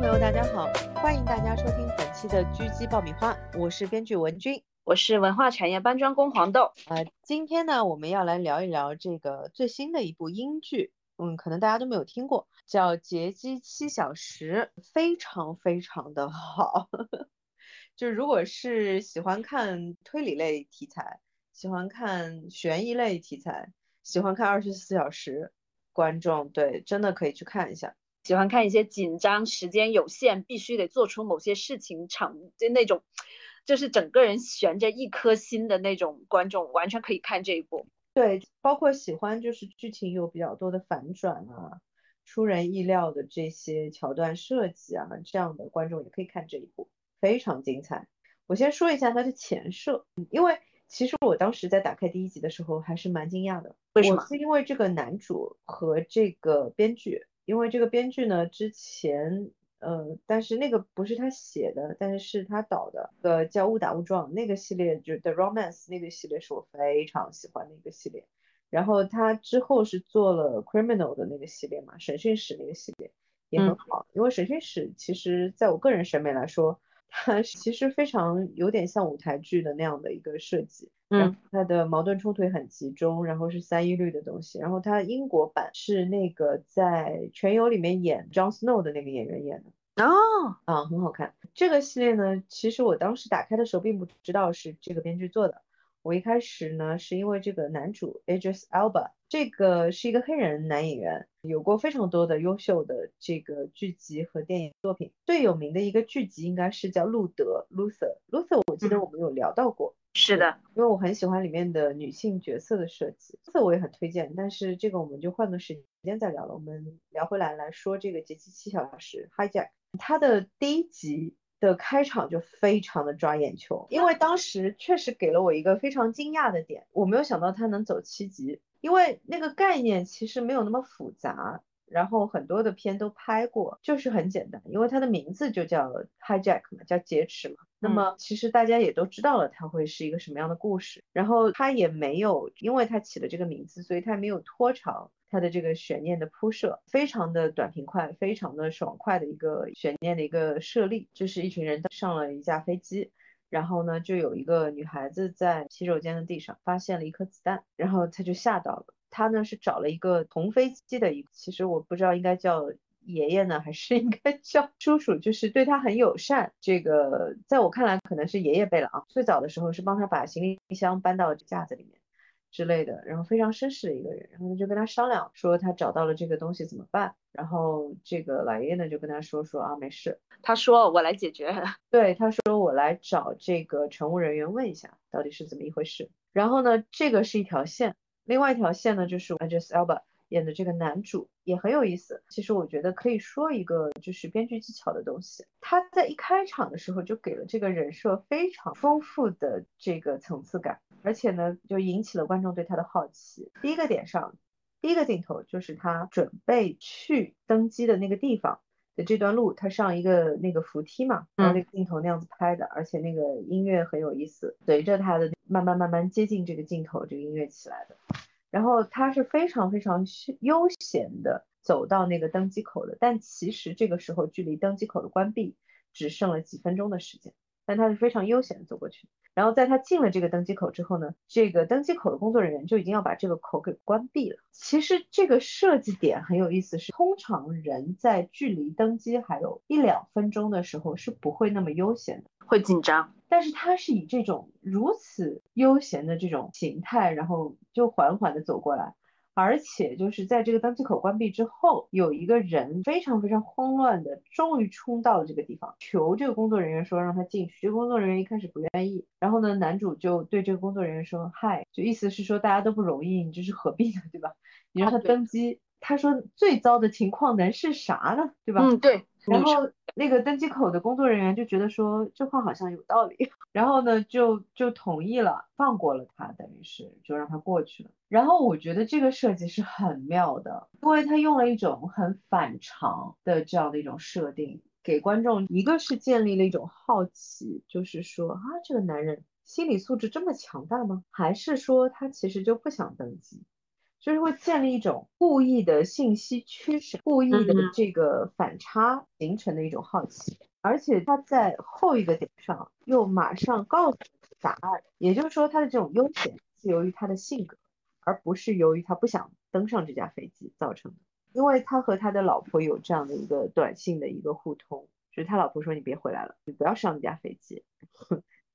朋友，大家好，欢迎大家收听本期的狙击爆米花，我是编剧文君，我是文化产业搬砖工黄豆。呃，今天呢，我们要来聊一聊这个最新的一部英剧，嗯，可能大家都没有听过，叫《劫机七小时》，非常非常的好。就是如果是喜欢看推理类题材，喜欢看悬疑类题材，喜欢看二十四小时，观众对真的可以去看一下。喜欢看一些紧张、时间有限、必须得做出某些事情场就那种，就是整个人悬着一颗心的那种观众，完全可以看这一部。对，包括喜欢就是剧情有比较多的反转啊、出人意料的这些桥段设计啊，这样的观众也可以看这一部，非常精彩。我先说一下它的前设，因为其实我当时在打开第一集的时候还是蛮惊讶的。为什么？是因为这个男主和这个编剧。因为这个编剧呢，之前呃，但是那个不是他写的，但是是他导的，呃，叫误打误撞那个系列，就是 The Romance 那个系列是我非常喜欢的一个系列。然后他之后是做了 Criminal 的那个系列嘛，审讯室那个系列也很好。因为审讯室其实在我个人审美来说，它其实非常有点像舞台剧的那样的一个设计。嗯，它的矛盾冲突也很集中，然后是三一律的东西。然后它英国版是那个在《全游》里面演 Jon Snow 的那个演员演的哦，啊，很好看。这个系列呢，其实我当时打开的时候并不知道是这个编剧做的。我一开始呢是因为这个男主 Idris Elba，这个是一个黑人男演员，有过非常多的优秀的这个剧集和电影作品。最有名的一个剧集应该是叫《路德》（Luther）。Luther，我记得我们有聊到过。是的，因为我很喜欢里面的女性角色的设计，这我也很推荐。但是这个我们就换个时间再聊了。我们聊回来来说这个《劫机七小时》（Hijack），它的第一集的开场就非常的抓眼球，因为当时确实给了我一个非常惊讶的点，我没有想到它能走七集，因为那个概念其实没有那么复杂。然后很多的片都拍过，就是很简单，因为它的名字就叫 hijack 嘛，叫劫持嘛。那么其实大家也都知道了，它会是一个什么样的故事。然后它也没有，因为它起了这个名字，所以它没有拖长它的这个悬念的铺设，非常的短平快，非常的爽快的一个悬念的一个设立。就是一群人上了一架飞机，然后呢，就有一个女孩子在洗手间的地上发现了一颗子弹，然后她就吓到了。她呢是找了一个同飞机的一个，其实我不知道应该叫爷爷呢，还是应该 叫叔叔，就是对他很友善。这个在我看来可能是爷爷辈了啊。最早的时候是帮他把行李箱搬到架子里面之类的，然后非常绅士的一个人。然后就跟他商量说他找到了这个东西怎么办。然后这个老爷爷呢就跟他说说啊没事，他说我来解决。对，他说我来找这个乘务人员问一下到底是怎么一回事。然后呢这个是一条线。另外一条线呢，就是 Idris Elba 演的这个男主也很有意思。其实我觉得可以说一个就是编剧技巧的东西。他在一开场的时候就给了这个人设非常丰富的这个层次感，而且呢就引起了观众对他的好奇。第一个点上，第一个镜头就是他准备去登机的那个地方的这段路，他上一个那个扶梯嘛，然后那个镜头那样子拍的，而且那个音乐很有意思，随着他的。慢慢慢慢接近这个镜头，这个音乐起来的，然后他是非常非常悠闲的走到那个登机口的，但其实这个时候距离登机口的关闭只剩了几分钟的时间，但他是非常悠闲的走过去，然后在他进了这个登机口之后呢，这个登机口的工作人员就已经要把这个口给关闭了。其实这个设计点很有意思，是通常人在距离登机还有一两分钟的时候是不会那么悠闲的，会紧张。但是他是以这种如此悠闲的这种形态，然后就缓缓的走过来，而且就是在这个登机口关闭之后，有一个人非常非常慌乱的，终于冲到了这个地方，求这个工作人员说让他进去。这个工作人员一开始不愿意，然后呢，男主就对这个工作人员说嗨，就意思是说大家都不容易，你这是何必呢，对吧？你让他登机，他说最糟的情况能是啥呢，对吧？嗯，对。然后那个登机口的工作人员就觉得说这话好像有道理，然后呢就就同意了，放过了他，等于是就让他过去了。然后我觉得这个设计是很妙的，因为他用了一种很反常的这样的一种设定，给观众一个是建立了一种好奇，就是说啊这个男人心理素质这么强大吗？还是说他其实就不想登机？就是会建立一种故意的信息趋势，故意的这个反差形成的一种好奇，而且他在后一个点上又马上告诉答案，也就是说他的这种悠闲是由于他的性格，而不是由于他不想登上这架飞机造成的。因为他和他的老婆有这样的一个短信的一个互通，就是他老婆说你别回来了，你不要上这架飞机。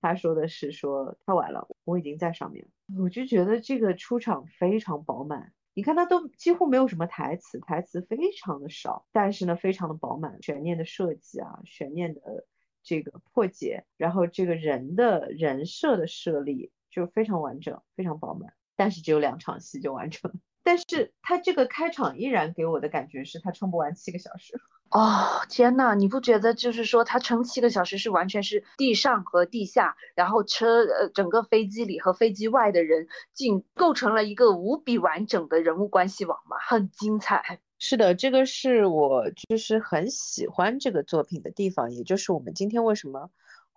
他说的是说太晚了，我已经在上面。我就觉得这个出场非常饱满，你看他都几乎没有什么台词，台词非常的少，但是呢非常的饱满，悬念的设计啊，悬念的这个破解，然后这个人的人设的设立就非常完整，非常饱满，但是只有两场戏就完成。但是他这个开场依然给我的感觉是他撑不完七个小时。哦，天呐，你不觉得就是说他撑七个小时是完全是地上和地下，然后车呃整个飞机里和飞机外的人，竟构成了一个无比完整的人物关系网吗？很精彩。是的，这个是我就是很喜欢这个作品的地方，也就是我们今天为什么。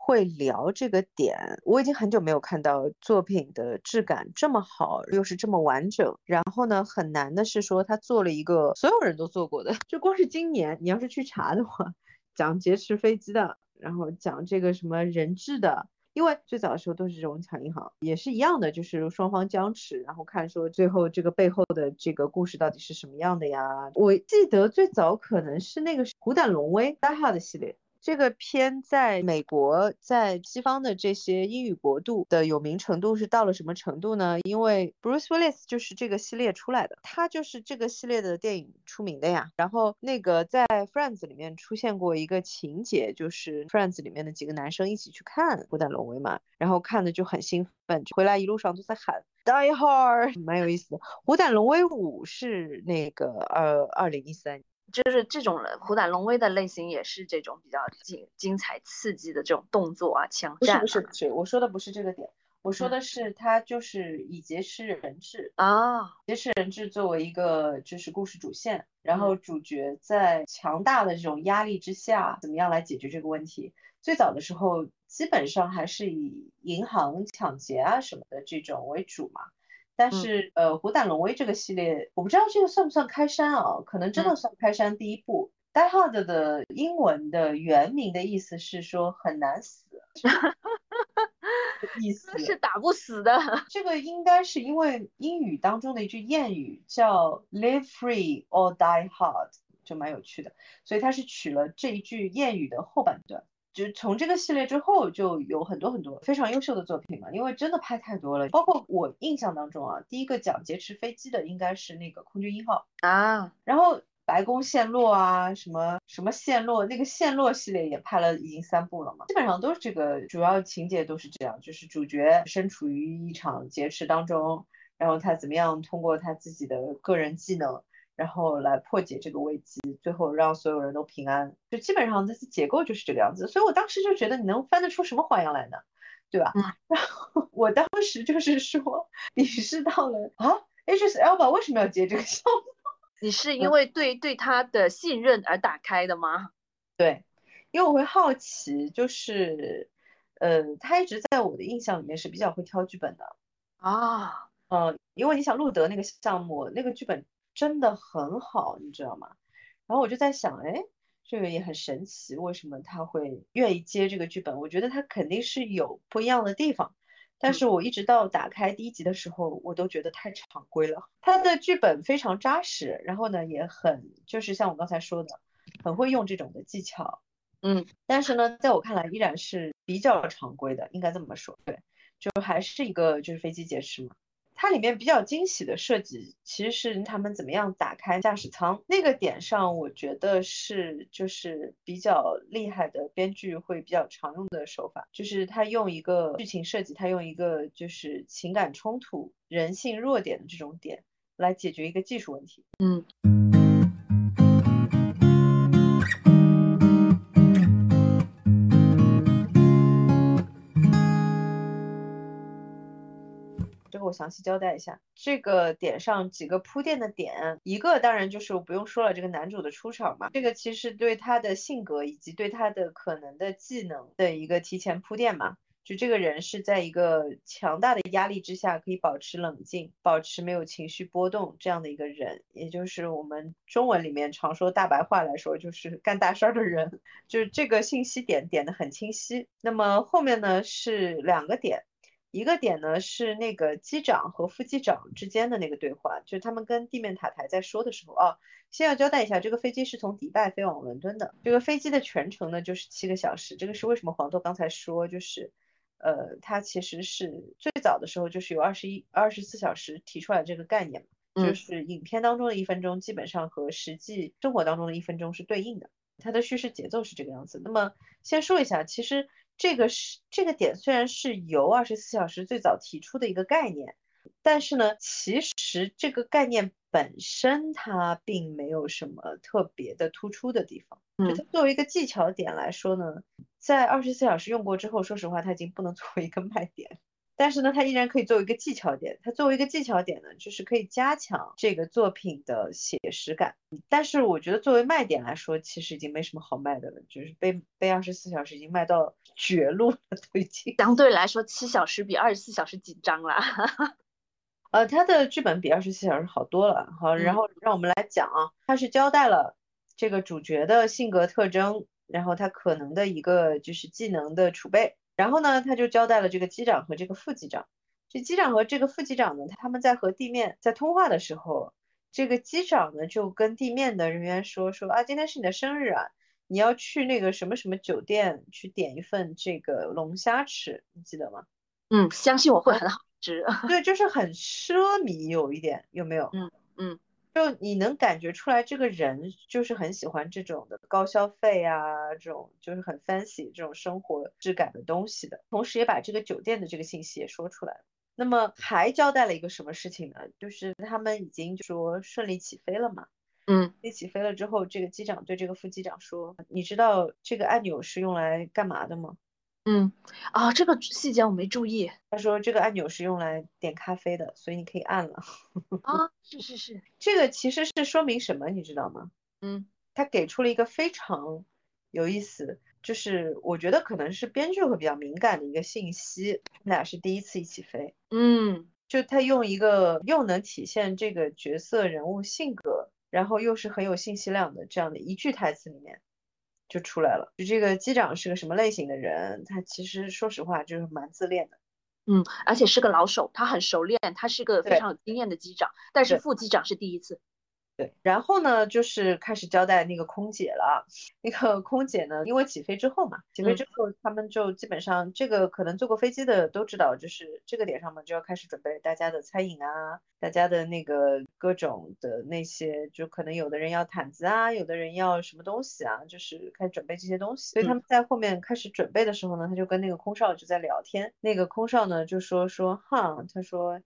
会聊这个点，我已经很久没有看到作品的质感这么好，又是这么完整。然后呢，很难的是说他做了一个所有人都做过的，就光是今年你要是去查的话，讲劫持飞机的，然后讲这个什么人质的，因为最早的时候都是这种抢银行，也是一样的，就是双方僵持，然后看说最后这个背后的这个故事到底是什么样的呀？我记得最早可能是那个《虎胆龙威》大号的系列。这个片在美国，在西方的这些英语国度的有名程度是到了什么程度呢？因为 Bruce Willis 就是这个系列出来的，他就是这个系列的电影出名的呀。然后那个在 Friends 里面出现过一个情节，就是 Friends 里面的几个男生一起去看《虎胆龙威》嘛，然后看的就很兴奋，回来一路上都在喊 Die Hard，蛮有意思的。《虎胆龙威五》是那个呃二零一三。就是这种虎胆龙威的类型，也是这种比较精精彩刺激的这种动作啊，枪战。不是不是不是，我说的不是这个点，我说的是他就是以劫持人质啊，劫持人质作为一个就是故事主线，然后主角在强大的这种压力之下，怎么样来解决这个问题？最早的时候基本上还是以银行抢劫啊什么的这种为主嘛。但是，呃，《虎胆龙威》这个系列，我不知道这个算不算开山啊？可能真的算开山第一部。Die Hard 的英文的原名的意思是说很难死，意 思是打不死的。这个应该是因为英语当中的一句谚语叫 “Live free or die hard”，就蛮有趣的，所以它是取了这一句谚语的后半段。就从这个系列之后，就有很多很多非常优秀的作品嘛，因为真的拍太多了。包括我印象当中啊，第一个讲劫持飞机的应该是那个空军一号啊，然后白宫陷落啊，什么什么陷落，那个陷落系列也拍了已经三部了嘛，基本上都是这个主要情节都是这样，就是主角身处于一场劫持当中，然后他怎么样通过他自己的个人技能。然后来破解这个危机，最后让所有人都平安，就基本上这次结构就是这个样子。所以我当时就觉得你能翻得出什么花样来呢？对吧？嗯 然后我当时就是说，你是到了啊，H S L 吧？为什么要接这个项目？你是因为对对他的信任而打开的吗？对，因为我会好奇，就是，呃，他一直在我的印象里面是比较会挑剧本的啊，嗯，因为你想路德那个项目那个剧本。真的很好，你知道吗？然后我就在想，哎，这个也很神奇，为什么他会愿意接这个剧本？我觉得他肯定是有不一样的地方。但是我一直到打开第一集的时候，我都觉得太常规了。他的剧本非常扎实，然后呢，也很就是像我刚才说的，很会用这种的技巧。嗯，但是呢，在我看来依然是比较常规的，应该这么说。对，就还是一个就是飞机劫持嘛。它里面比较惊喜的设计，其实是他们怎么样打开驾驶舱那个点上，我觉得是就是比较厉害的编剧会比较常用的手法，就是他用一个剧情设计，他用一个就是情感冲突、人性弱点的这种点来解决一个技术问题。嗯。我详细交代一下这个点上几个铺垫的点，一个当然就是我不用说了，这个男主的出场嘛，这个其实对他的性格以及对他的可能的技能的一个提前铺垫嘛，就这个人是在一个强大的压力之下可以保持冷静，保持没有情绪波动这样的一个人，也就是我们中文里面常说大白话来说，就是干大事儿的人。就是这个信息点点的很清晰。那么后面呢是两个点。一个点呢是那个机长和副机长之间的那个对话，就是他们跟地面塔台在说的时候啊。先要交代一下，这个飞机是从迪拜飞往伦敦的，这个飞机的全程呢就是七个小时。这个是为什么黄豆刚才说，就是呃，它其实是最早的时候就是有二十一二十四小时提出来这个概念嘛，就是影片当中的一分钟基本上和实际生活当中的一分钟是对应的，它的叙事节奏是这个样子。那么先说一下，其实。这个是这个点虽然是由二十四小时最早提出的一个概念，但是呢，其实这个概念本身它并没有什么特别的突出的地方。就它作为一个技巧点来说呢，在二十四小时用过之后，说实话它已经不能作为一个卖点。但是呢，它依然可以作为一个技巧点。它作为一个技巧点呢，就是可以加强这个作品的写实感。但是我觉得作为卖点来说，其实已经没什么好卖的了。就是被被二十四小时已经卖到绝路了，都已经。相对来说，七小时比二十四小时紧张了。呃，它的剧本比二十四小时好多了。好，然后让我们来讲啊，它是交代了这个主角的性格特征，然后他可能的一个就是技能的储备。然后呢，他就交代了这个机长和这个副机长。这机长和这个副机长呢，他们在和地面在通话的时候，这个机长呢就跟地面的人员说说啊，今天是你的生日啊，你要去那个什么什么酒店去点一份这个龙虾吃，你记得吗？嗯，相信我会很好吃。对，就是很奢靡，有一点有没有？嗯嗯。就你能感觉出来，这个人就是很喜欢这种的高消费啊，这种就是很 fancy 这种生活质感的东西的。同时也把这个酒店的这个信息也说出来了。那么还交代了一个什么事情呢？就是他们已经说顺利起飞了嘛。嗯。一起飞了之后，这个机长对这个副机长说：“你知道这个按钮是用来干嘛的吗？”嗯，啊，这个细节我没注意。他说这个按钮是用来点咖啡的，所以你可以按了。啊，是是是，这个其实是说明什么，你知道吗？嗯，他给出了一个非常有意思，就是我觉得可能是编剧会比较敏感的一个信息。他们俩是第一次一起飞。嗯，就他用一个又能体现这个角色人物性格，然后又是很有信息量的这样的一句台词里面。就出来了，就这个机长是个什么类型的人？他其实说实话就是蛮自恋的，嗯，而且是个老手，他很熟练，他是个非常有经验的机长，但是副机长是第一次。对，然后呢，就是开始交代那个空姐了。那个空姐呢，因为起飞之后嘛，起飞之后他们就基本上这个可能坐过飞机的都知道，就是这个点上嘛，就要开始准备大家的餐饮啊，大家的那个各种的那些，就可能有的人要毯子啊，有的人要什么东西啊，就是开始准备这些东西。所以他们在后面开始准备的时候呢，他就跟那个空少就在聊天。那个空少呢就说说哈，他说。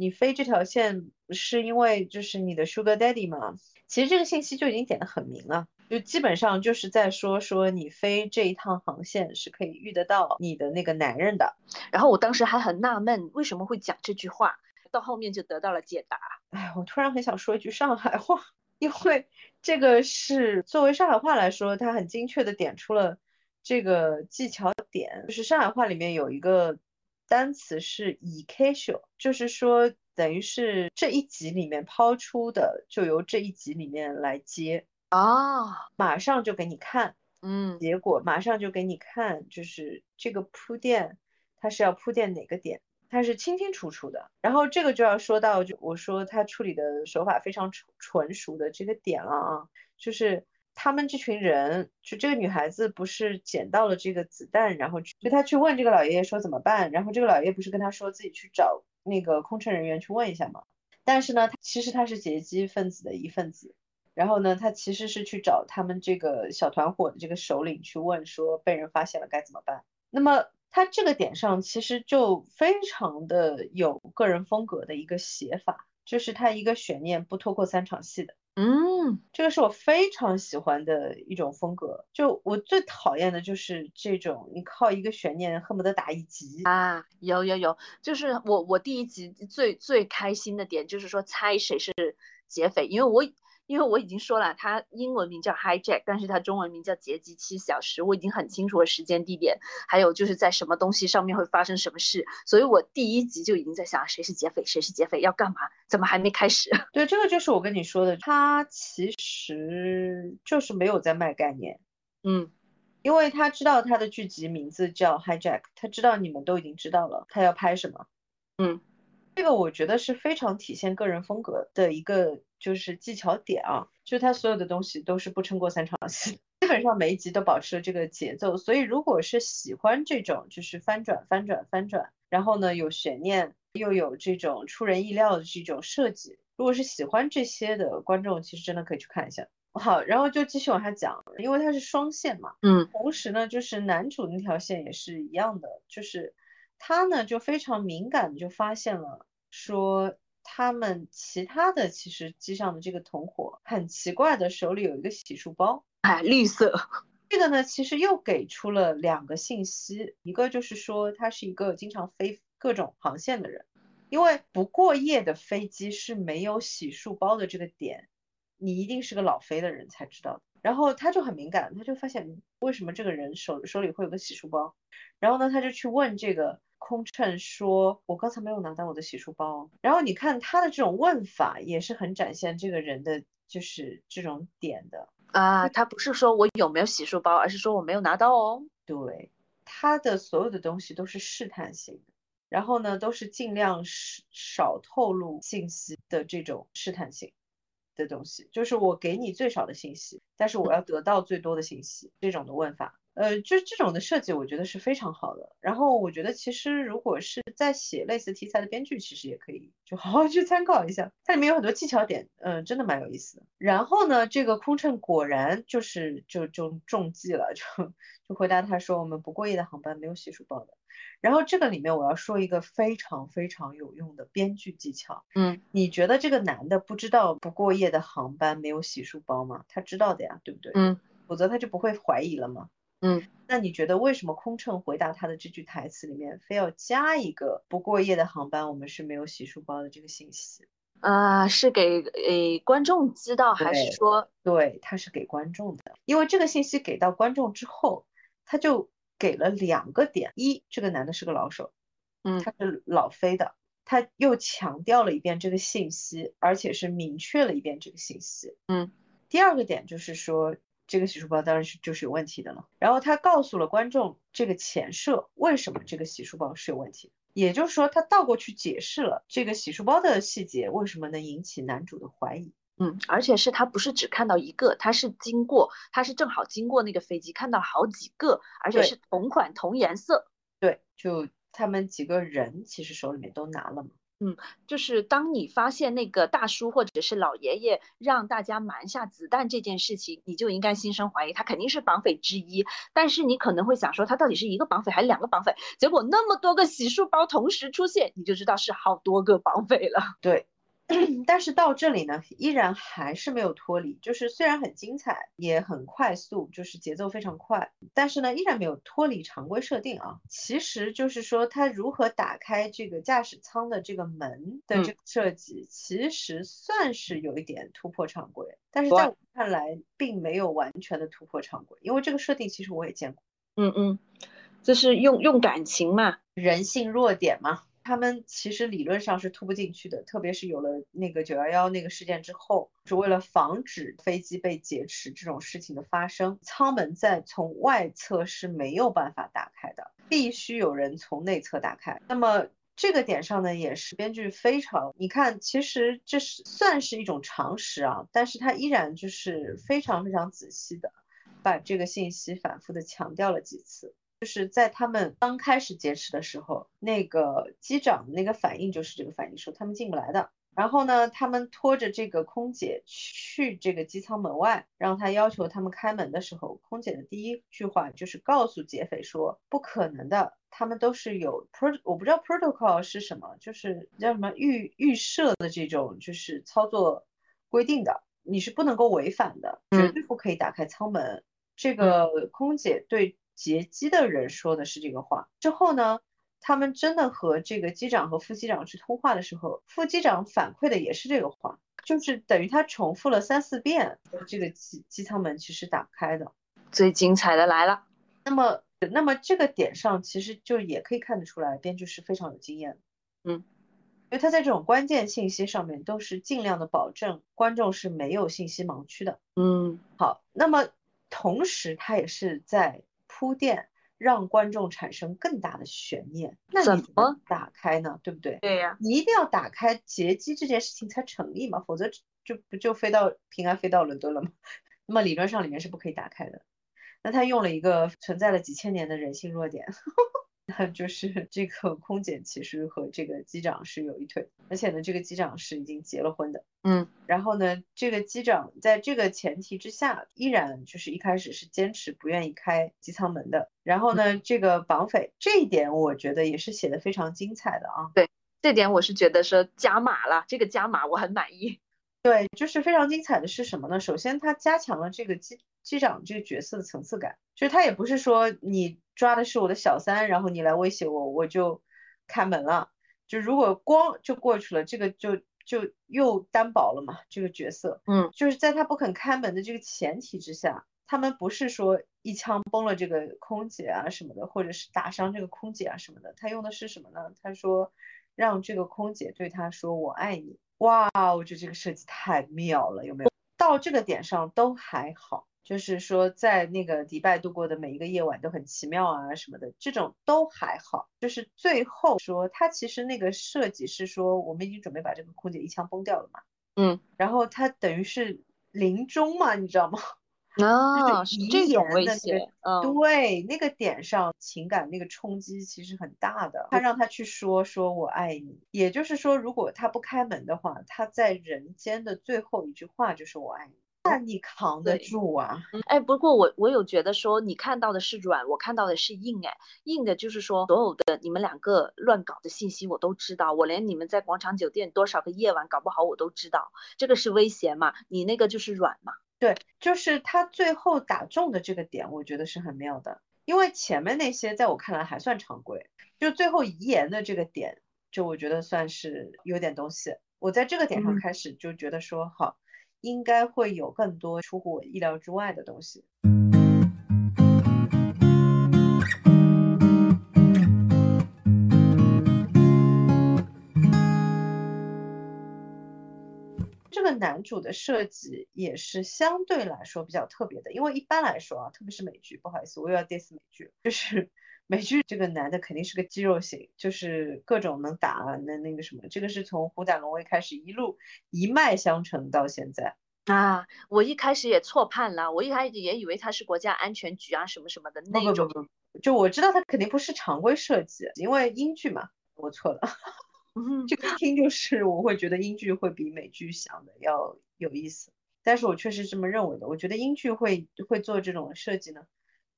你飞这条线是因为就是你的 Sugar Daddy 吗？其实这个信息就已经点得很明了，就基本上就是在说说你飞这一趟航线是可以遇得到你的那个男人的。然后我当时还很纳闷，为什么会讲这句话，到后面就得到了解答。哎，我突然很想说一句上海话，因为这个是作为上海话来说，它很精确的点出了这个技巧点，就是上海话里面有一个。单词是 e casual，就是说等于是这一集里面抛出的，就由这一集里面来接啊，马上就给你看，嗯，结果马上就给你看，就是这个铺垫，它是要铺垫哪个点，它是清清楚楚的。然后这个就要说到，就我说他处理的手法非常纯纯熟的这个点了啊，就是。他们这群人，就这个女孩子不是捡到了这个子弹，然后去就她去问这个老爷爷说怎么办，然后这个老爷爷不是跟她说自己去找那个空乘人员去问一下吗？但是呢，其实他是劫机分子的一份子，然后呢，他其实是去找他们这个小团伙的这个首领去问说被人发现了该怎么办。那么他这个点上其实就非常的有个人风格的一个写法，就是他一个悬念不拖过三场戏的。嗯，这个是我非常喜欢的一种风格。就我最讨厌的就是这种，你靠一个悬念恨不得打一集啊。有有有，就是我我第一集最最开心的点就是说猜谁是劫匪，因为我因为我已经说了，它英文名叫 Hijack，但是它中文名叫劫机七小时。我已经很清楚了时间、地点，还有就是在什么东西上面会发生什么事，所以我第一集就已经在想谁是劫匪，谁是劫匪，要干嘛？怎么还没开始？对，这个就是我跟你说的，他其实就是没有在卖概念。嗯，因为他知道他的剧集名字叫 Hijack，他知道你们都已经知道了他要拍什么。嗯。这个我觉得是非常体现个人风格的一个就是技巧点啊，就是他所有的东西都是不撑过三场戏，基本上每一集都保持了这个节奏。所以如果是喜欢这种就是翻转翻转翻转，然后呢有悬念又有这种出人意料的这种设计，如果是喜欢这些的观众，其实真的可以去看一下。好，然后就继续往下讲，因为它是双线嘛，嗯，同时呢就是男主那条线也是一样的，就是他呢就非常敏感的就发现了。说他们其他的其实机上的这个同伙很奇怪的，手里有一个洗漱包，哎，绿色。这个呢，其实又给出了两个信息，一个就是说他是一个经常飞各种航线的人，因为不过夜的飞机是没有洗漱包的这个点，你一定是个老飞的人才知道的。然后他就很敏感，他就发现为什么这个人手手里会有个洗漱包，然后呢，他就去问这个。空乘说：“我刚才没有拿到我的洗漱包。”然后你看他的这种问法也是很展现这个人的就是这种点的啊。他不是说我有没有洗漱包，而是说我没有拿到哦。对，他的所有的东西都是试探性的，然后呢，都是尽量少少透露信息的这种试探性的东西，就是我给你最少的信息，但是我要得到最多的信息这种的问法。呃，就这种的设计，我觉得是非常好的。然后我觉得，其实如果是在写类似题材的编剧，其实也可以就好好去参考一下，它里面有很多技巧点，嗯，真的蛮有意思的。然后呢，这个空乘果然就是就就中计了，就就回答他说，我们不过夜的航班没有洗漱包的。然后这个里面我要说一个非常非常有用的编剧技巧，嗯，你觉得这个男的不知道不过夜的航班没有洗漱包吗？他知道的呀，对不对？嗯，否则他就不会怀疑了吗？嗯，那你觉得为什么空乘回答他的这句台词里面非要加一个不过夜的航班我们是没有洗漱包的这个信息？啊，是给诶观众知道还是说？对，他是给观众的，因为这个信息给到观众之后，他就给了两个点：一，这个男的是个老手，嗯，他是老飞的，他又强调了一遍这个信息，而且是明确了一遍这个信息，嗯。第二个点就是说。这个洗漱包当然是就是有问题的了。然后他告诉了观众这个前设，为什么这个洗漱包是有问题？也就是说，他倒过去解释了这个洗漱包的细节为什么能引起男主的怀疑。嗯，而且是他不是只看到一个，他是经过，他是正好经过那个飞机看到好几个，而且是同款同颜色。对，就他们几个人其实手里面都拿了嘛。嗯，就是当你发现那个大叔或者是老爷爷让大家瞒下子弹这件事情，你就应该心生怀疑，他肯定是绑匪之一。但是你可能会想说，他到底是一个绑匪还是两个绑匪？结果那么多个洗漱包同时出现，你就知道是好多个绑匪了。对。但是到这里呢，依然还是没有脱离，就是虽然很精彩，也很快速，就是节奏非常快，但是呢，依然没有脱离常规设定啊。其实就是说，它如何打开这个驾驶舱的这个门的这个设计，其实算是有一点突破常规，但是在我看来，并没有完全的突破常规，因为这个设定其实我也见过。嗯嗯，就是用用感情嘛，人性弱点嘛。他们其实理论上是突不进去的，特别是有了那个九幺幺那个事件之后，是为了防止飞机被劫持这种事情的发生，舱门在从外侧是没有办法打开的，必须有人从内侧打开。那么这个点上呢，也是编剧非常，你看，其实这是算是一种常识啊，但是他依然就是非常非常仔细的把这个信息反复的强调了几次。就是在他们刚开始劫持的时候，那个机长那个反应就是这个反应，说他们进不来的。然后呢，他们拖着这个空姐去这个机舱门外，让他要求他们开门的时候，空姐的第一句话就是告诉劫匪说不可能的，他们都是有 pro，我不知道 protocol 是什么，就是叫什么预预设的这种就是操作规定的，你是不能够违反的，绝对不可以打开舱门。这个空姐对。劫机的人说的是这个话之后呢，他们真的和这个机长和副机长去通话的时候，副机长反馈的也是这个话。就是等于他重复了三四遍，这个机机舱门其实打开的。最精彩的来了。那么，那么这个点上其实就也可以看得出来，编剧是非常有经验的。嗯，因为他在这种关键信息上面都是尽量的保证观众是没有信息盲区的。嗯，好，那么同时他也是在铺垫。让观众产生更大的悬念，那怎么打开呢？对不对？对呀，你一定要打开劫机这件事情才成立嘛，否则就不就飞到平安飞到伦敦了吗？那么理论上里面是不可以打开的。那他用了一个存在了几千年的人性弱点。那 就是这个空姐其实和这个机长是有一腿，而且呢，这个机长是已经结了婚的。嗯，然后呢，这个机长在这个前提之下，依然就是一开始是坚持不愿意开机舱门的。然后呢，这个绑匪这一点我觉得也是写的非常精彩的啊。对，这点我是觉得说加码了，这个加码我很满意。对，就是非常精彩的是什么呢？首先，他加强了这个机机长这个角色的层次感，就是他也不是说你抓的是我的小三，然后你来威胁我，我就开门了。就如果光就过去了，这个就就又单薄了嘛。这个角色，嗯，就是在他不肯开门的这个前提之下，他们不是说一枪崩了这个空姐啊什么的，或者是打伤这个空姐啊什么的。他用的是什么呢？他说让这个空姐对他说我爱你。哇，我觉得这个设计太妙了，有没有？到这个点上都还好，就是说在那个迪拜度过的每一个夜晚都很奇妙啊什么的，这种都还好。就是最后说他其实那个设计是说我们已经准备把这个空姐一枪崩掉了嘛，嗯，然后他等于是临终嘛，你知道吗？啊，是这种危险，嗯，对，那个点上情感那个冲击其实很大的。他让他去说说我爱你，也就是说，如果他不开门的话，他在人间的最后一句话就是我爱你，那你扛得住啊？哎，不过我我有觉得说，你看到的是软，我看到的是硬，哎，硬的就是说所有的你们两个乱搞的信息我都知道，我连你们在广场酒店多少个夜晚搞不好我都知道，这个是威胁嘛？你那个就是软嘛？对，就是他最后打中的这个点，我觉得是很妙的。因为前面那些在我看来还算常规，就最后遗言的这个点，就我觉得算是有点东西。我在这个点上开始就觉得说，好，应该会有更多出乎我意料之外的东西。这个男主的设计也是相对来说比较特别的，因为一般来说啊，特别是美剧，不好意思，我又要 diss 美剧，就是美剧这个男的肯定是个肌肉型，就是各种能打能那个什么，这个是从《虎胆龙威》开始一路一脉相承到现在啊。我一开始也错判了，我一开始也以为他是国家安全局啊什么什么的那种，就我知道他肯定不是常规设计，因为英剧嘛，我错了。这个一听就是我会觉得英剧会比美剧想的要有意思，但是我确实这么认为的。我觉得英剧会会做这种设计呢，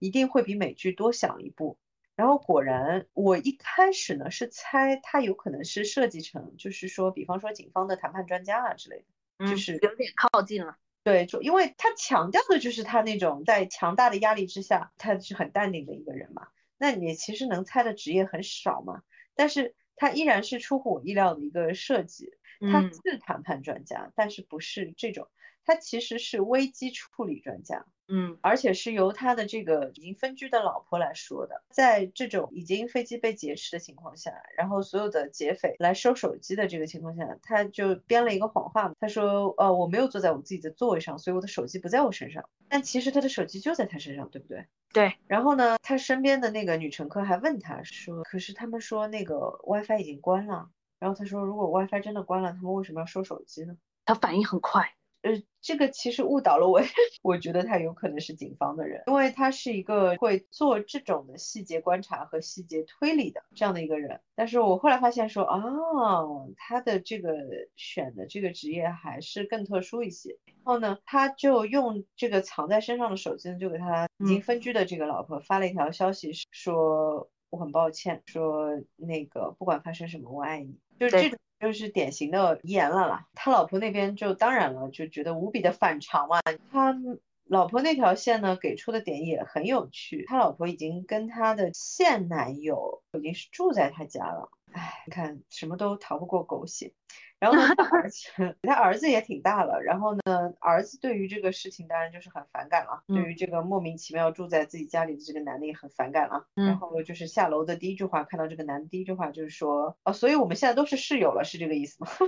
一定会比美剧多想一步。然后果然，我一开始呢是猜他有可能是设计成，就是说，比方说警方的谈判专家啊之类的，就是有点靠近了。对，就因为他强调的就是他那种在强大的压力之下，他是很淡定的一个人嘛。那你其实能猜的职业很少嘛，但是。他依然是出乎我意料的一个设计，他是谈判专家，但是不是这种，他其实是危机处理专家。嗯，而且是由他的这个已经分居的老婆来说的。在这种已经飞机被劫持的情况下，然后所有的劫匪来收手机的这个情况下，他就编了一个谎话，他说：“呃，我没有坐在我自己的座位上，所以我的手机不在我身上。”但其实他的手机就在他身上，对不对？对。然后呢，他身边的那个女乘客还问他说：“可是他们说那个 WiFi 已经关了。”然后他说：“如果 WiFi 真的关了，他们为什么要收手机呢？”他反应很快。呃，这个其实误导了我，我觉得他有可能是警方的人，因为他是一个会做这种的细节观察和细节推理的这样的一个人。但是我后来发现说，哦，他的这个选的这个职业还是更特殊一些。然后呢，他就用这个藏在身上的手机呢，就给他已经分居的这个老婆发了一条消息，说我很抱歉，说那个不管发生什么，我爱你，就是这种。就是典型的遗言了啦，他老婆那边就当然了，就觉得无比的反常嘛。他老婆那条线呢，给出的点也很有趣。他老婆已经跟他的现男友已经是住在他家了，哎，你看什么都逃不过狗血。然后呢，他儿子他儿子也挺大了，然后呢，儿子对于这个事情当然就是很反感了，对于这个莫名其妙住在自己家里的这个男的也很反感了。然后就是下楼的第一句话，看到这个男的第一句话就是说，哦，所以我们现在都是室友了，是这个意思吗？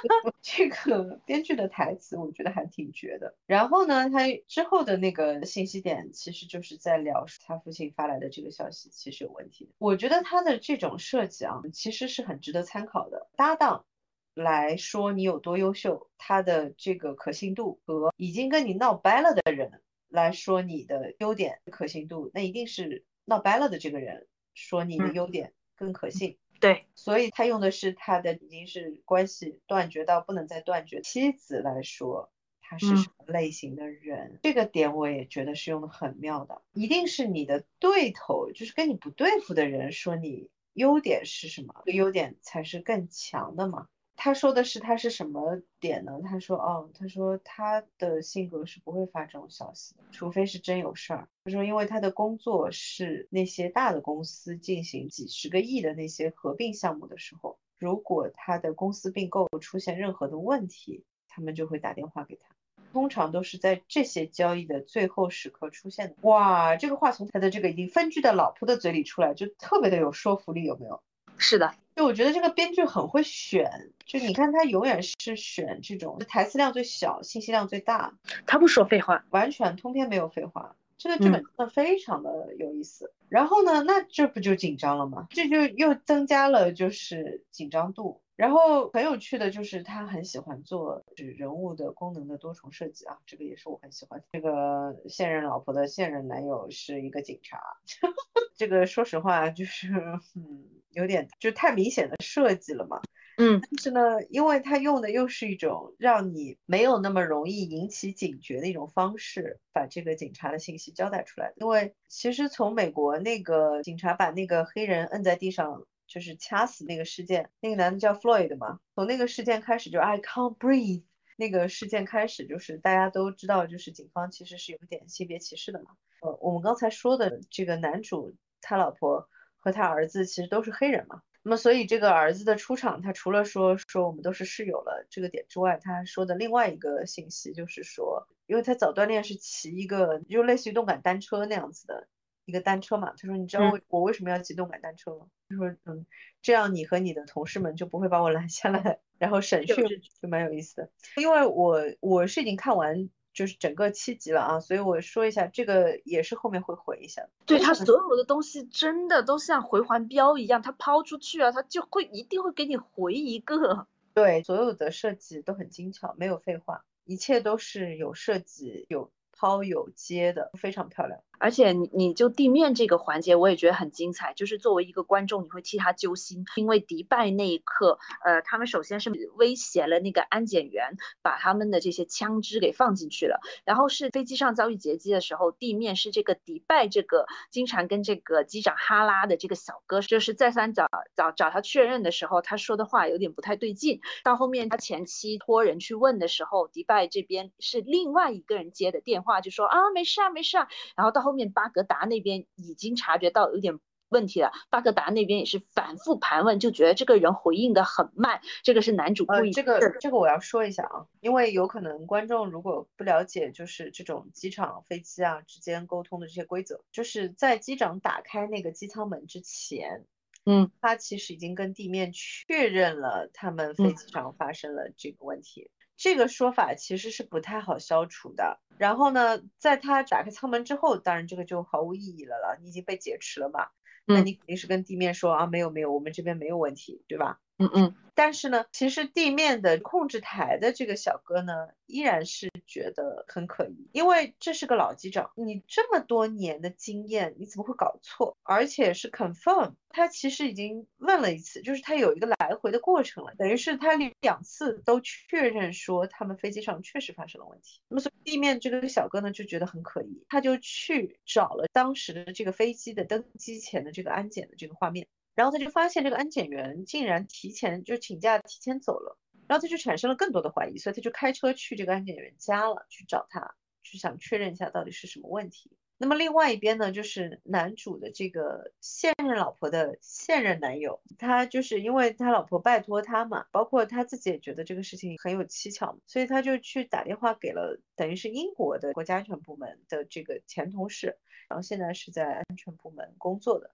这个编剧的台词我觉得还挺绝的。然后呢，他之后的那个信息点其实就是在聊他父亲发来的这个消息其实有问题的。我觉得他的这种设计啊，其实是很值得参考的。搭档。来说你有多优秀，他的这个可信度和已经跟你闹掰了的人来说你的优点可信度，那一定是闹掰了的这个人说你的优点更可信。对，所以他用的是他的已经是关系断绝到不能再断绝妻子来说他是什么类型的人，这个点我也觉得是用的很妙的。一定是你的对头，就是跟你不对付的人说你优点是什么，优点才是更强的嘛。他说的是他是什么点呢？他说哦，他说他的性格是不会发这种消息的，除非是真有事儿。他说因为他的工作是那些大的公司进行几十个亿的那些合并项目的时候，如果他的公司并购出现任何的问题，他们就会打电话给他，通常都是在这些交易的最后时刻出现的。哇，这个话从他的这个已经分居的老婆的嘴里出来，就特别的有说服力，有没有？是的。就我觉得这个编剧很会选，就你看他永远是选这种台词量最小、信息量最大。他不说废话，完全通篇没有废话。这个剧本真的非常的有意思。然后呢，那这不就紧张了吗？这就又增加了就是紧张度。然后很有趣的就是他很喜欢做人物的功能的多重设计啊，这个也是我很喜欢。这个现任老婆的现任男友是一个警察，这个说实话就是嗯有点就太明显的设计了嘛。嗯，但是呢，因为他用的又是一种让你没有那么容易引起警觉的一种方式，把这个警察的信息交代出来。因为其实从美国那个警察把那个黑人摁在地上。就是掐死那个事件，那个男的叫 Floyd 嘛。从那个事件开始，就 I can't breathe 那个事件开始，就是大家都知道，就是警方其实是有点性别歧视的嘛。呃，我们刚才说的这个男主，他老婆和他儿子其实都是黑人嘛。那么，所以这个儿子的出场，他除了说说我们都是室友了这个点之外，他说的另外一个信息就是说，因为他早锻炼是骑一个就类似于动感单车那样子的。一个单车嘛，他说你知道我我为什么要骑动感单车吗？他说嗯，这样你和你的同事们就不会把我拦下来，然后审讯就蛮有意思的。因为我我是已经看完就是整个七集了啊，所以我说一下这个也是后面会回一下。对他所有的东西真的都像回环镖一样，他抛出去啊，他就会一定会给你回一个。对，所有的设计都很精巧，没有废话，一切都是有设计有抛有接的，非常漂亮。而且你你就地面这个环节，我也觉得很精彩。就是作为一个观众，你会替他揪心，因为迪拜那一刻，呃，他们首先是威胁了那个安检员，把他们的这些枪支给放进去了。然后是飞机上遭遇劫机的时候，地面是这个迪拜这个经常跟这个机长哈拉的这个小哥，就是再三找找找他确认的时候，他说的话有点不太对劲。到后面他前妻托人去问的时候，迪拜这边是另外一个人接的电话，就说啊没事啊没事啊。然后到后。后面巴格达那边已经察觉到有点问题了，巴格达那边也是反复盘问，就觉得这个人回应的很慢。这个是男主故意。这个这个我要说一下啊，因为有可能观众如果不了解，就是这种机场飞机啊之间沟通的这些规则，就是在机长打开那个机舱门之前，嗯，他其实已经跟地面确认了他们飞机上发生了这个问题。这个说法其实是不太好消除的。然后呢，在他打开舱门之后，当然这个就毫无意义了了，你已经被劫持了嘛，那你肯定是跟地面说啊，没有没有，我们这边没有问题，对吧？嗯嗯。但是呢，其实地面的控制台的这个小哥呢，依然是觉得很可疑，因为这是个老机长，你这么多年的经验，你怎么会搞错？而且是 confirm，他其实已经问了一次，就是他有一个来回的过程了，等于是他两次都确认说他们飞机上确实发生了问题。那么所以地面这个小哥呢就觉得很可疑，他就去找了当时的这个飞机的登机前的这个安检的这个画面。然后他就发现这个安检员竟然提前就请假提前走了，然后他就产生了更多的怀疑，所以他就开车去这个安检员家了，去找他，去想确认一下到底是什么问题。那么另外一边呢，就是男主的这个现任老婆的现任男友，他就是因为他老婆拜托他嘛，包括他自己也觉得这个事情很有蹊跷，所以他就去打电话给了等于是英国的国家安全部门的这个前同事，然后现在是在安全部门工作的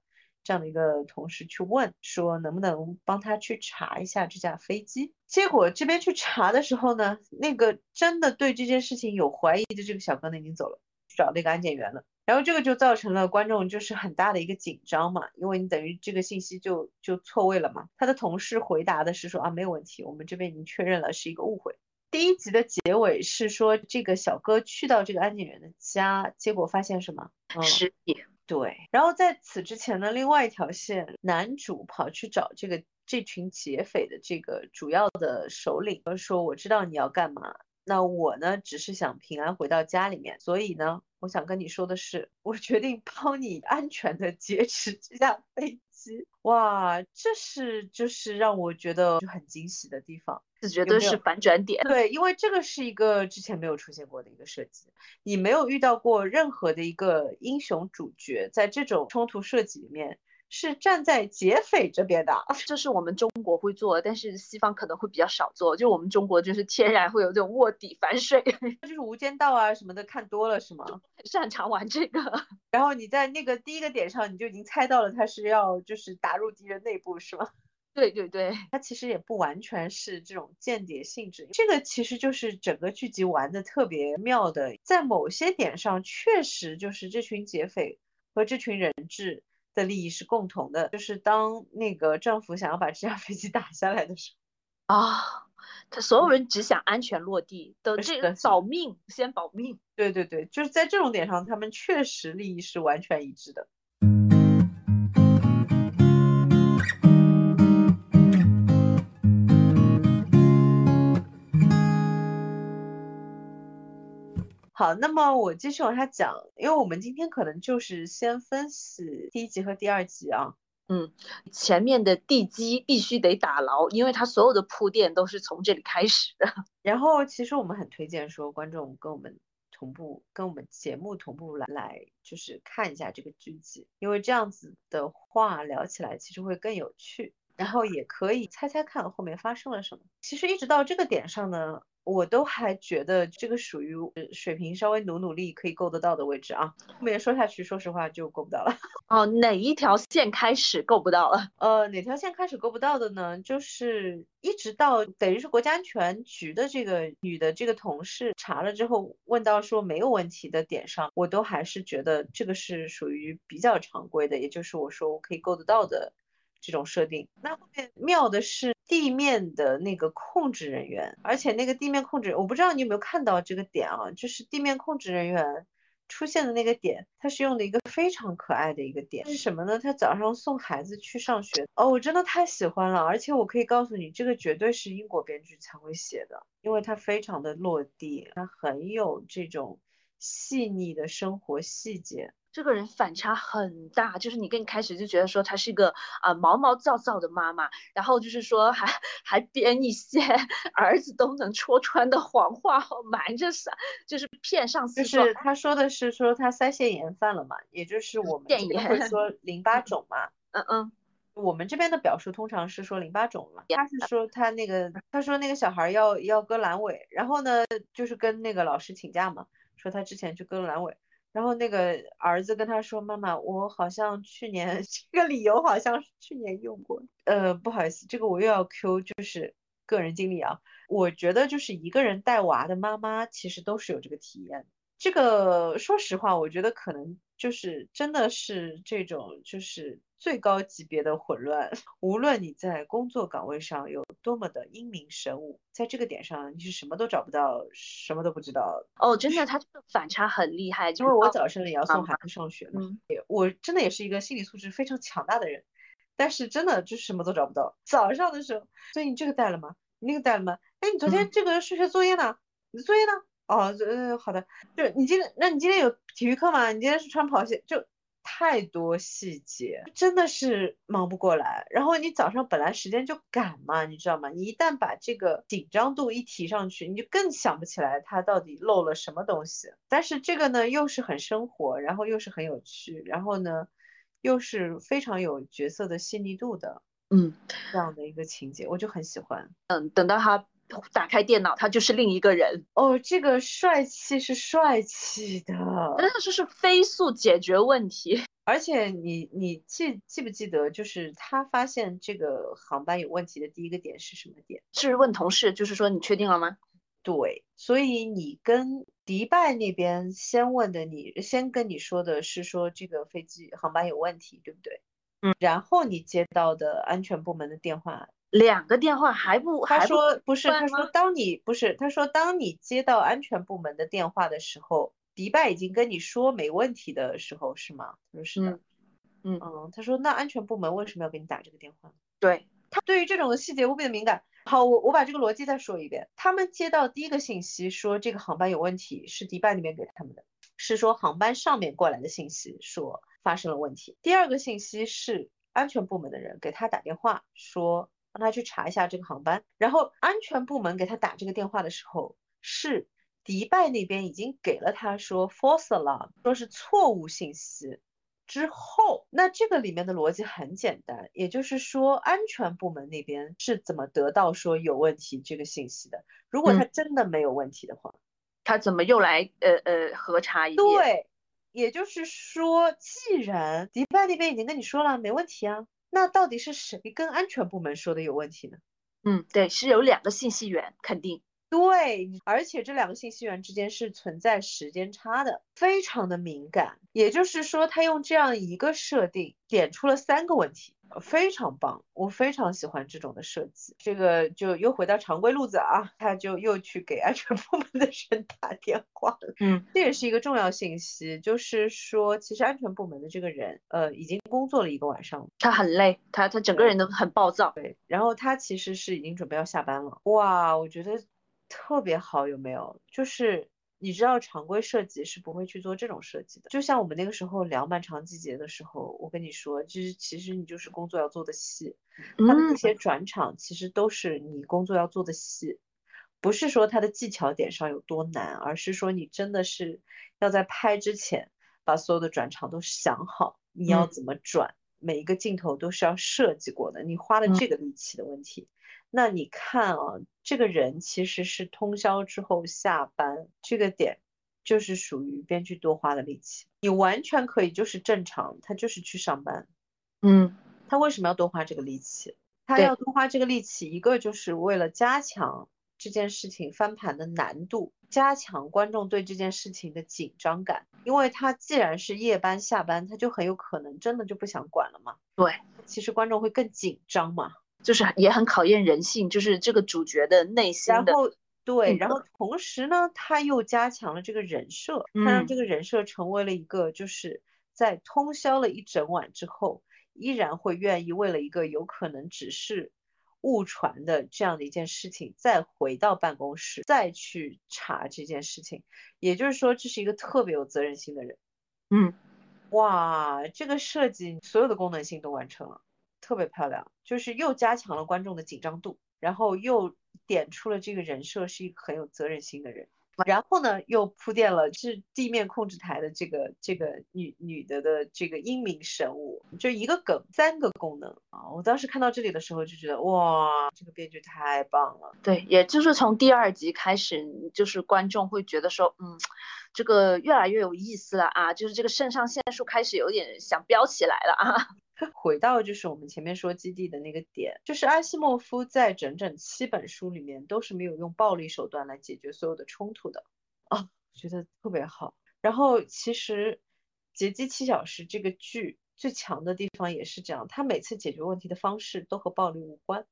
这样的一个同事去问说能不能帮他去查一下这架飞机。结果这边去查的时候呢，那个真的对这件事情有怀疑的这个小哥呢已经走了，去找那个安检员了。然后这个就造成了观众就是很大的一个紧张嘛，因为你等于这个信息就就错位了嘛。他的同事回答的是说啊没有问题，我们这边已经确认了是一个误会。第一集的结尾是说这个小哥去到这个安检员的家，结果发现什么？尸体。对。然后在此之前呢，另外一条线，男主跑去找这个这群劫匪的这个主要的首领，说我知道你要干嘛，那我呢只是想平安回到家里面，所以呢。我想跟你说的是，我决定帮你安全的劫持这架飞机。哇，这是就是让我觉得就很惊喜的地方，是绝对是反转点。对，因为这个是一个之前没有出现过的一个设计，你没有遇到过任何的一个英雄主角在这种冲突设计里面。是站在劫匪这边的，这是我们中国会做，但是西方可能会比较少做。就我们中国就是天然会有这种卧底反水，就是无间道啊什么的看多了是吗？擅长玩这个。然后你在那个第一个点上你就已经猜到了他是要就是打入敌人内部是吗？对对对，它其实也不完全是这种间谍性质，这个其实就是整个剧集玩的特别妙的，在某些点上确实就是这群劫匪和这群人质。的利益是共同的，就是当那个政府想要把这架飞机 打下来的时候，啊，他所有人只想安全落地的这个保命，先保命。对对对，就是在这种点上，他们确实利益是完全一致的。好，那么我继续往下讲，因为我们今天可能就是先分析第一集和第二集啊。嗯，前面的地基必须得打牢，因为它所有的铺垫都是从这里开始的。然后，其实我们很推荐说观众跟我们同步，跟我们节目同步来来，就是看一下这个剧集，因为这样子的话聊起来其实会更有趣，然后也可以猜猜看后面发生了什么。其实一直到这个点上呢。我都还觉得这个属于水平稍微努努力可以够得到的位置啊，后面说下去，说实话就够不到了。哦，哪一条线开始够不到了？呃，哪条线开始够不到的呢？就是一直到等于是国家安全局的这个女的这个同事查了之后，问到说没有问题的点上，我都还是觉得这个是属于比较常规的，也就是我说我可以够得到的。这种设定，那后面妙的是地面的那个控制人员，而且那个地面控制，我不知道你有没有看到这个点啊，就是地面控制人员出现的那个点，它是用的一个非常可爱的一个点，是什么呢？他早上送孩子去上学，哦，我真的太喜欢了，而且我可以告诉你，这个绝对是英国编剧才会写的，因为它非常的落地，它很有这种细腻的生活细节。这个人反差很大，就是你跟开始就觉得说她是一个啊毛毛躁躁的妈妈，然后就是说还还编一些儿子都能戳穿的谎话，瞒着上就是骗上司。就是他说的是说他腮腺炎犯了嘛，也就是我们这边会说淋巴肿嘛。嗯嗯，我们这边的表述通常是说淋巴肿嘛。他是说他那个他说那个小孩要要割阑尾，然后呢就是跟那个老师请假嘛，说他之前去割了阑尾。然后那个儿子跟他说：“妈妈，我好像去年 这个理由好像是去年用过。呃，不好意思，这个我又要 Q，就是个人经历啊。我觉得就是一个人带娃的妈妈其实都是有这个体验。这个说实话，我觉得可能就是真的是这种就是。”最高级别的混乱，无论你在工作岗位上有多么的英明神武，在这个点上你是什么都找不到，什么都不知道。哦，真的，他这个反差很厉害。因为我早上也要送孩子上学嘛，我真的也是一个心理素质非常强大的人，但是真的就是什么都找不到。早上的时候，所以你这个带了吗？你那个带了吗？哎，你昨天这个数学作业呢？你的作业呢？哦，呃，好的。就你今天，那你今天有体育课吗？你今天是穿跑鞋就。太多细节，真的是忙不过来。然后你早上本来时间就赶嘛，你知道吗？你一旦把这个紧张度一提上去，你就更想不起来他到底漏了什么东西。但是这个呢，又是很生活，然后又是很有趣，然后呢，又是非常有角色的细腻度的，嗯，这样的一个情节，我就很喜欢。嗯，等到他打开电脑，他就是另一个人。哦，这个帅气是帅气的，真的是是飞速解决问题。而且你你记记不记得，就是他发现这个航班有问题的第一个点是什么点？是问同事，就是说你确定了吗？对，所以你跟迪拜那边先问的你，先跟你说的是说这个飞机航班有问题，对不对？嗯，然后你接到的安全部门的电话，两个电话还不他还说不是，他说当你不是，他说当你接到安全部门的电话的时候，迪拜已经跟你说没问题的时候是吗？他说是的，嗯嗯，他说那安全部门为什么要给你打这个电话？对，他对于这种细节无比的敏感。好，我我把这个逻辑再说一遍。他们接到第一个信息说这个航班有问题，是迪拜那边给他们的，是说航班上面过来的信息说发生了问题。第二个信息是安全部门的人给他打电话说让他去查一下这个航班，然后安全部门给他打这个电话的时候是迪拜那边已经给了他说 false alarm，说是错误信息。之后，那这个里面的逻辑很简单，也就是说，安全部门那边是怎么得到说有问题这个信息的？如果他真的没有问题的话，他怎么又来呃呃核查一遍？对，也就是说，既然迪拜那边已经跟你说了没问题啊，那到底是谁跟安全部门说的有问题呢？嗯，对，是有两个信息源，肯定。对，而且这两个信息源之间是存在时间差的，非常的敏感。也就是说，他用这样一个设定点出了三个问题，非常棒，我非常喜欢这种的设计。这个就又回到常规路子啊，他就又去给安全部门的人打电话了。嗯，这也是一个重要信息，就是说，其实安全部门的这个人，呃，已经工作了一个晚上了。他很累，他他整个人都很暴躁。对，然后他其实是已经准备要下班了。哇，我觉得。特别好，有没有？就是你知道，常规设计是不会去做这种设计的。就像我们那个时候聊漫长季节的时候，我跟你说，就是其实你就是工作要做的细，他的那些转场其实都是你工作要做的细，不是说它的技巧点上有多难，而是说你真的是要在拍之前把所有的转场都想好，你要怎么转，每一个镜头都是要设计过的，你花了这个力气的问题。那你看啊，这个人其实是通宵之后下班，这个点就是属于编剧多花的力气。你完全可以就是正常，他就是去上班。嗯，他为什么要多花这个力气？他要多花这个力气，一个就是为了加强这件事情翻盘的难度，加强观众对这件事情的紧张感。因为他既然是夜班下班，他就很有可能真的就不想管了嘛。对，其实观众会更紧张嘛。就是也很考验人性，就是这个主角的内心然后对，然后同时呢，他又加强了这个人设，他让这个人设成为了一个，就是在通宵了一整晚之后，依然会愿意为了一个有可能只是误传的这样的一件事情，再回到办公室再去查这件事情。也就是说，这是一个特别有责任心的人。嗯，哇，这个设计所有的功能性都完成了。特别漂亮，就是又加强了观众的紧张度，然后又点出了这个人设是一个很有责任心的人，然后呢又铺垫了是地面控制台的这个这个女女的的这个英明神武，就一个梗三个功能啊！我当时看到这里的时候就觉得哇，这个编剧太棒了。对，也就是从第二集开始，就是观众会觉得说，嗯，这个越来越有意思了啊，就是这个肾上腺素开始有点想飙起来了啊。回到就是我们前面说基地的那个点，就是阿西莫夫在整整七本书里面都是没有用暴力手段来解决所有的冲突的啊，觉得特别好。然后其实《劫机七小时》这个剧最强的地方也是这样，他每次解决问题的方式都和暴力无关。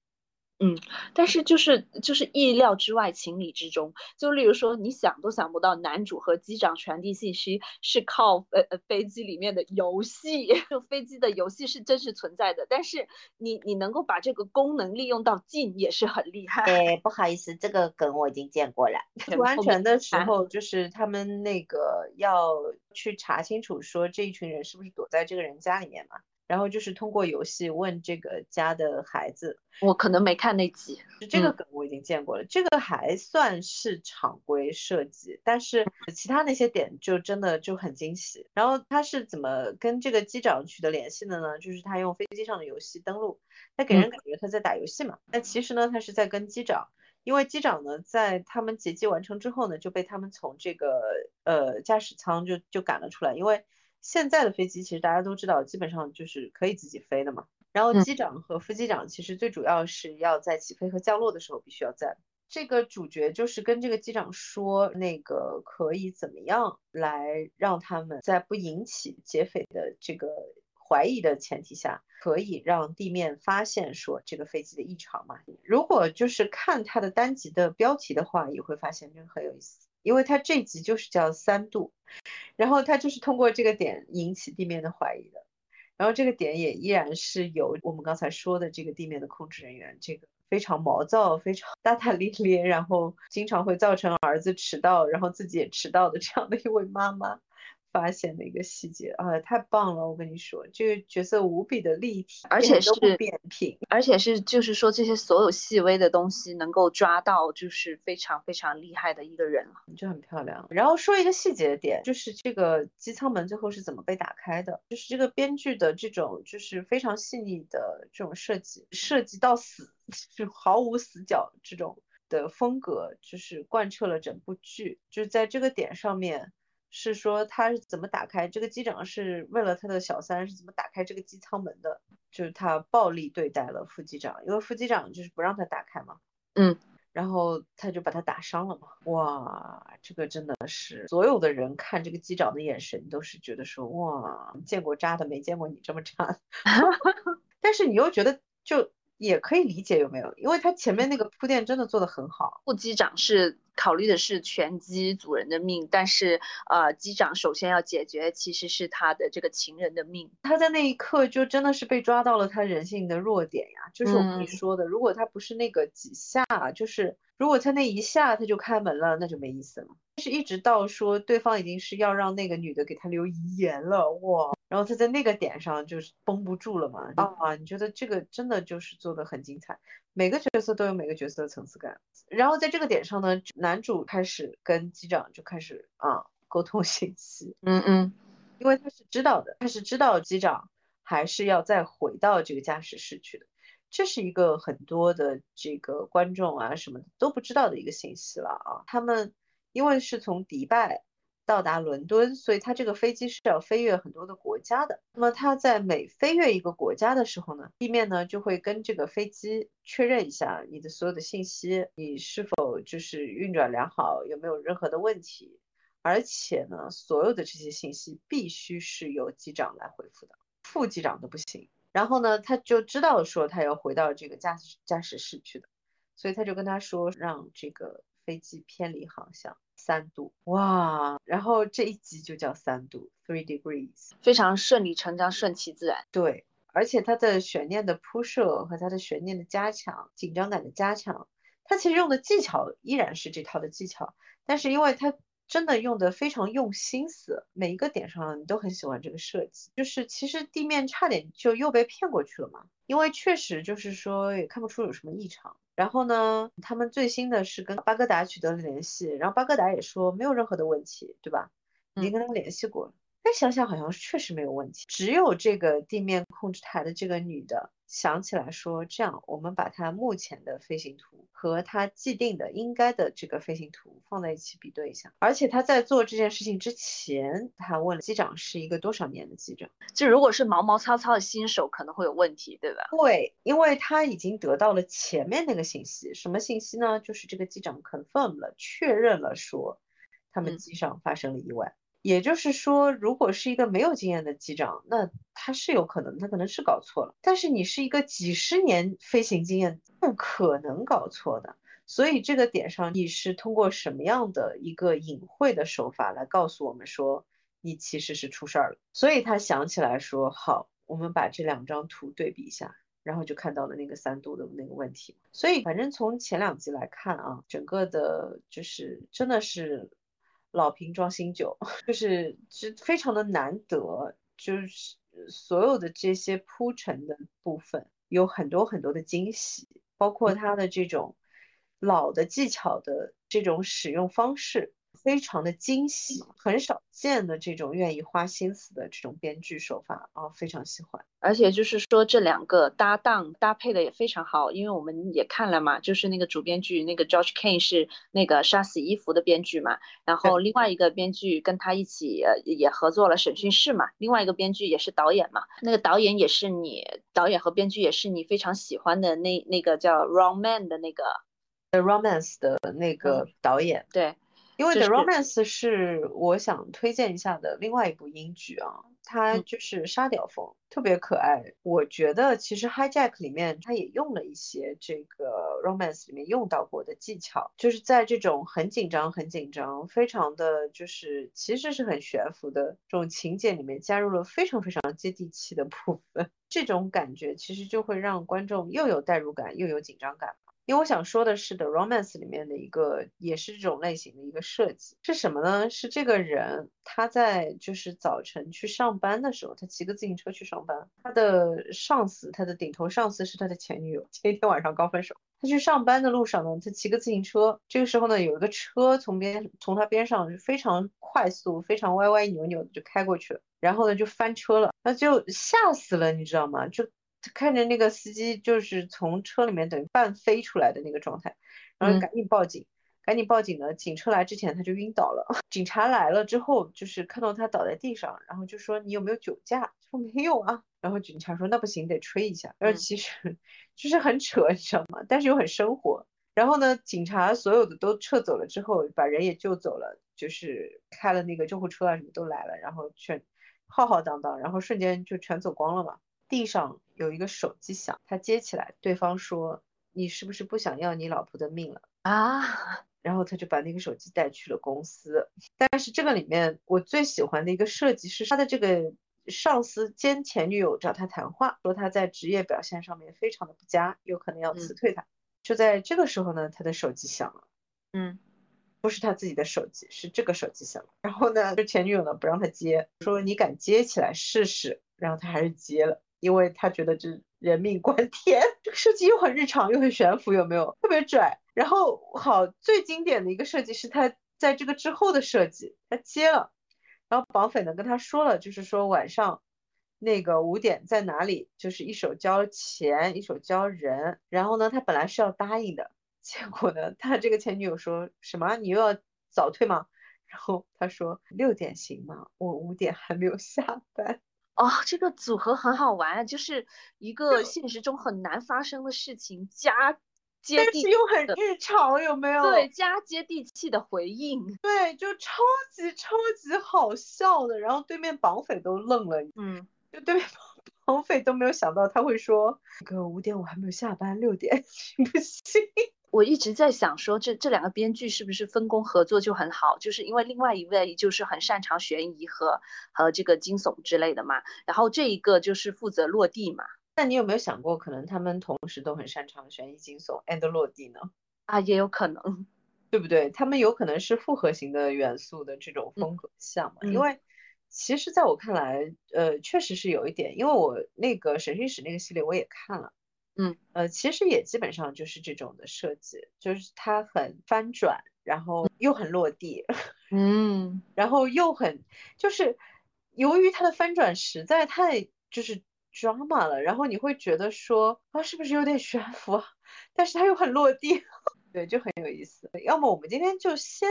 嗯，但是就是就是意料之外，情理之中。就例如说，你想都想不到，男主和机长传递信息是靠呃呃飞机里面的游戏，就 飞机的游戏是真实存在的。但是你你能够把这个功能利用到尽，也是很厉害。哎，不好意思，这个梗我已经见过了。不安全的时候，就是他们那个要去查清楚，说这一群人是不是躲在这个人家里面嘛。然后就是通过游戏问这个家的孩子，我可能没看那集，就这个梗我已经见过了，这个还算是常规设计，但是其他那些点就真的就很惊喜。然后他是怎么跟这个机长取得联系的呢？就是他用飞机上的游戏登录，他给人感觉他在打游戏嘛，但其实呢他是在跟机长，因为机长呢在他们劫机完成之后呢就被他们从这个呃驾驶舱就就赶了出来，因为。现在的飞机其实大家都知道，基本上就是可以自己飞的嘛。然后机长和副机长其实最主要是要在起飞和降落的时候必须要在。这个主角就是跟这个机长说，那个可以怎么样来让他们在不引起劫匪的这个怀疑的前提下，可以让地面发现说这个飞机的异常嘛？如果就是看它的单集的标题的话，也会发现这个很有意思。因为它这集就是叫三度，然后它就是通过这个点引起地面的怀疑的，然后这个点也依然是由我们刚才说的这个地面的控制人员，这个非常毛躁、非常大大咧咧，然后经常会造成儿子迟到，然后自己也迟到的这样的一位妈妈。发现的一个细节啊，太棒了！我跟你说，这个角色无比的立体，而且是扁平，而且是就是说这些所有细微的东西能够抓到，就是非常非常厉害的一个人了，就很漂亮。然后说一个细节点，就是这个机舱门最后是怎么被打开的？就是这个编剧的这种就是非常细腻的这种设计，设计到死，就毫无死角这种的风格，就是贯彻了整部剧，就是在这个点上面。是说他是怎么打开这个机长是为了他的小三是怎么打开这个机舱门的？就是他暴力对待了副机长，因为副机长就是不让他打开嘛。嗯，然后他就把他打伤了嘛。哇，这个真的是所有的人看这个机长的眼神都是觉得说哇，见过渣的没见过你这么渣。但是你又觉得就也可以理解有没有？因为他前面那个铺垫真的做得很好。副机长是。考虑的是全机组人的命，但是呃，机长首先要解决其实是他的这个情人的命。他在那一刻就真的是被抓到了他人性的弱点呀，就是我跟你说的，如果他不是那个几下，就是如果他那一下他就开门了，那就没意思了。是一直到说对方已经是要让那个女的给他留遗言了，哇，然后他在那个点上就是绷不住了嘛。啊，你觉得这个真的就是做的很精彩，每个角色都有每个角色的层次感。然后在这个点上呢。男主开始跟机长就开始啊沟通信息，嗯嗯，因为他是知道的，他是知道机长还是要再回到这个驾驶室去的，这是一个很多的这个观众啊什么都不知道的一个信息了啊。他们因为是从迪拜。到达伦敦，所以他这个飞机是要飞越很多的国家的。那么他在每飞越一个国家的时候呢，地面呢就会跟这个飞机确认一下你的所有的信息，你是否就是运转良好，有没有任何的问题。而且呢，所有的这些信息必须是由机长来回复的，副机长都不行。然后呢，他就知道说他要回到这个驾驶驾驶室去的，所以他就跟他说让这个飞机偏离航向。三度哇，然后这一集就叫三度，three degrees，非常顺理成章，顺其自然。对，而且它的悬念的铺设和它的悬念的加强，紧张感的加强，它其实用的技巧依然是这套的技巧，但是因为它真的用的非常用心思，每一个点上你都很喜欢这个设计，就是其实地面差点就又被骗过去了嘛，因为确实就是说也看不出有什么异常。然后呢，他们最新的是跟巴格达取得了联系，然后巴格达也说没有任何的问题，对吧？已经跟他们联系过了。再想想，好像确实没有问题，只有这个地面控制台的这个女的想起来说，这样我们把它目前的飞行图和它既定的应该的这个飞行图放在一起比对一下。而且他在做这件事情之前，他问了机长是一个多少年的机长，就如果是毛毛糙糙的新手可能会有问题，对吧？对，因为他已经得到了前面那个信息，什么信息呢？就是这个机长 confirm 了，确认了说他们机上发生了意外。也就是说，如果是一个没有经验的机长，那他是有可能，他可能是搞错了。但是你是一个几十年飞行经验，不可能搞错的。所以这个点上，你是通过什么样的一个隐晦的手法来告诉我们说，你其实是出事儿了？所以他想起来说，好，我们把这两张图对比一下，然后就看到了那个三度的那个问题。所以反正从前两集来看啊，整个的就是真的是。老瓶装新酒，就是是非常的难得，就是所有的这些铺陈的部分有很多很多的惊喜，包括它的这种老的技巧的这种使用方式。非常的惊喜，很少见的这种愿意花心思的这种编剧手法啊，非常喜欢。而且就是说这两个搭档搭配的也非常好，因为我们也看了嘛，就是那个主编剧那个 George Kane 是那个杀死伊芙的编剧嘛，然后另外一个编剧跟他一起也合作了审讯室嘛，另外一个编剧也是导演嘛，那个导演也是你导演和编剧也是你非常喜欢的那那个叫 Wrong Man 的那个 The Romance 的那个导演，对。因为《The Romance》是我想推荐一下的另外一部英剧啊，它就是沙雕风，特别可爱。我觉得其实《Hijack》里面它也用了一些这个《Romance》里面用到过的技巧，就是在这种很紧张、很紧张、非常的就是其实是很悬浮的这种情节里面，加入了非常非常接地气的部分。这种感觉其实就会让观众又有代入感，又有紧张感。因为我想说的是，《的 Romance》里面的一个也是这种类型的一个设计是什么呢？是这个人他在就是早晨去上班的时候，他骑个自行车去上班，他的上司，他的顶头上司是他的前女友，前一天晚上刚分手。他去上班的路上呢，他骑个自行车，这个时候呢，有一个车从边从他边上就非常快速、非常歪歪扭扭的就开过去了，然后呢就翻车了，那就吓死了，你知道吗？就。看着那个司机就是从车里面等于半飞出来的那个状态，然后赶紧报警，赶紧报警呢。警车来之前他就晕倒了，警察来了之后就是看到他倒在地上，然后就说你有没有酒驾？说没有啊。然后警察说那不行，得吹一下。然后其实就是很扯，你知道吗？但是又很生活。然后呢，警察所有的都撤走了之后，把人也救走了，就是开了那个救护车啊什么都来了，然后全浩浩荡荡，然后瞬间就全走光了嘛。地上有一个手机响，他接起来，对方说：“你是不是不想要你老婆的命了啊？”然后他就把那个手机带去了公司。但是这个里面我最喜欢的一个设计是他的这个上司兼前女友找他谈话，说他在职业表现上面非常的不佳，有可能要辞退他。就在这个时候呢，他的手机响了，嗯，不是他自己的手机，是这个手机响了。然后呢，这前女友呢不让他接，说你敢接起来试试。然后他还是接了。因为他觉得这人命关天，这个设计又很日常又很悬浮，有没有特别拽？然后好，最经典的一个设计是他在这个之后的设计，他接了，然后绑匪呢跟他说了，就是说晚上那个五点在哪里，就是一手交钱，一手交人。然后呢，他本来是要答应的，结果呢，他这个前女友说什么？你又要早退吗？然后他说六点行吗？我五点还没有下班。哦，这个组合很好玩，就是一个现实中很难发生的事情加接地，又很日常，有没有？对，加接地气的回应，对，就超级超级好笑的。然后对面绑匪都愣了，嗯，就对面绑匪都没有想到他会说，哥五点我还没有下班，六点行不行？我一直在想说，这这两个编剧是不是分工合作就很好？就是因为另外一位就是很擅长悬疑和和这个惊悚之类的嘛，然后这一个就是负责落地嘛。那你有没有想过，可能他们同时都很擅长悬疑、惊悚 and 落地呢？啊，也有可能，对不对？他们有可能是复合型的元素的这种风格像嘛？因为其实在我看来，呃，确实是有一点，因为我那个审讯室那个系列我也看了。嗯，呃，其实也基本上就是这种的设计，就是它很翻转，然后又很落地，嗯，然后又很，就是由于它的翻转实在太就是 drama 了，然后你会觉得说啊，是不是有点悬浮啊？但是它又很落地，对，就很有意思。要么我们今天就先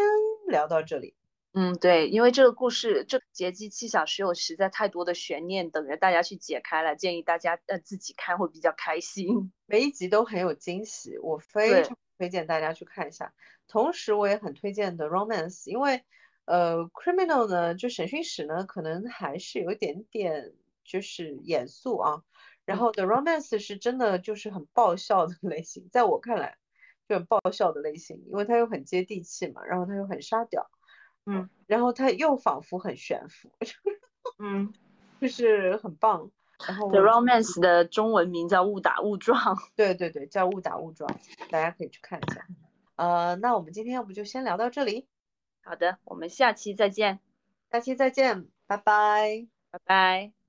聊到这里。嗯，对，因为这个故事这劫机七小时有实在太多的悬念等着大家去解开了，建议大家呃自己看会比较开心。每一集都很有惊喜，我非常推荐大家去看一下。同时，我也很推荐的 Romance，因为呃，criminal 呢，就审讯室呢，可能还是有一点点就是严肃啊。然后 the romance 是真的就是很爆笑的类型，在我看来就很爆笑的类型，因为它又很接地气嘛，然后它又很沙雕，嗯，然后他又仿佛很悬浮，嗯就是很棒。然后，The Romance 的中文名叫误打误撞。对对对，叫误打误撞，大家可以去看一下。呃，那我们今天要不就先聊到这里，好的，我们下期再见，下期再见，拜拜。拜拜。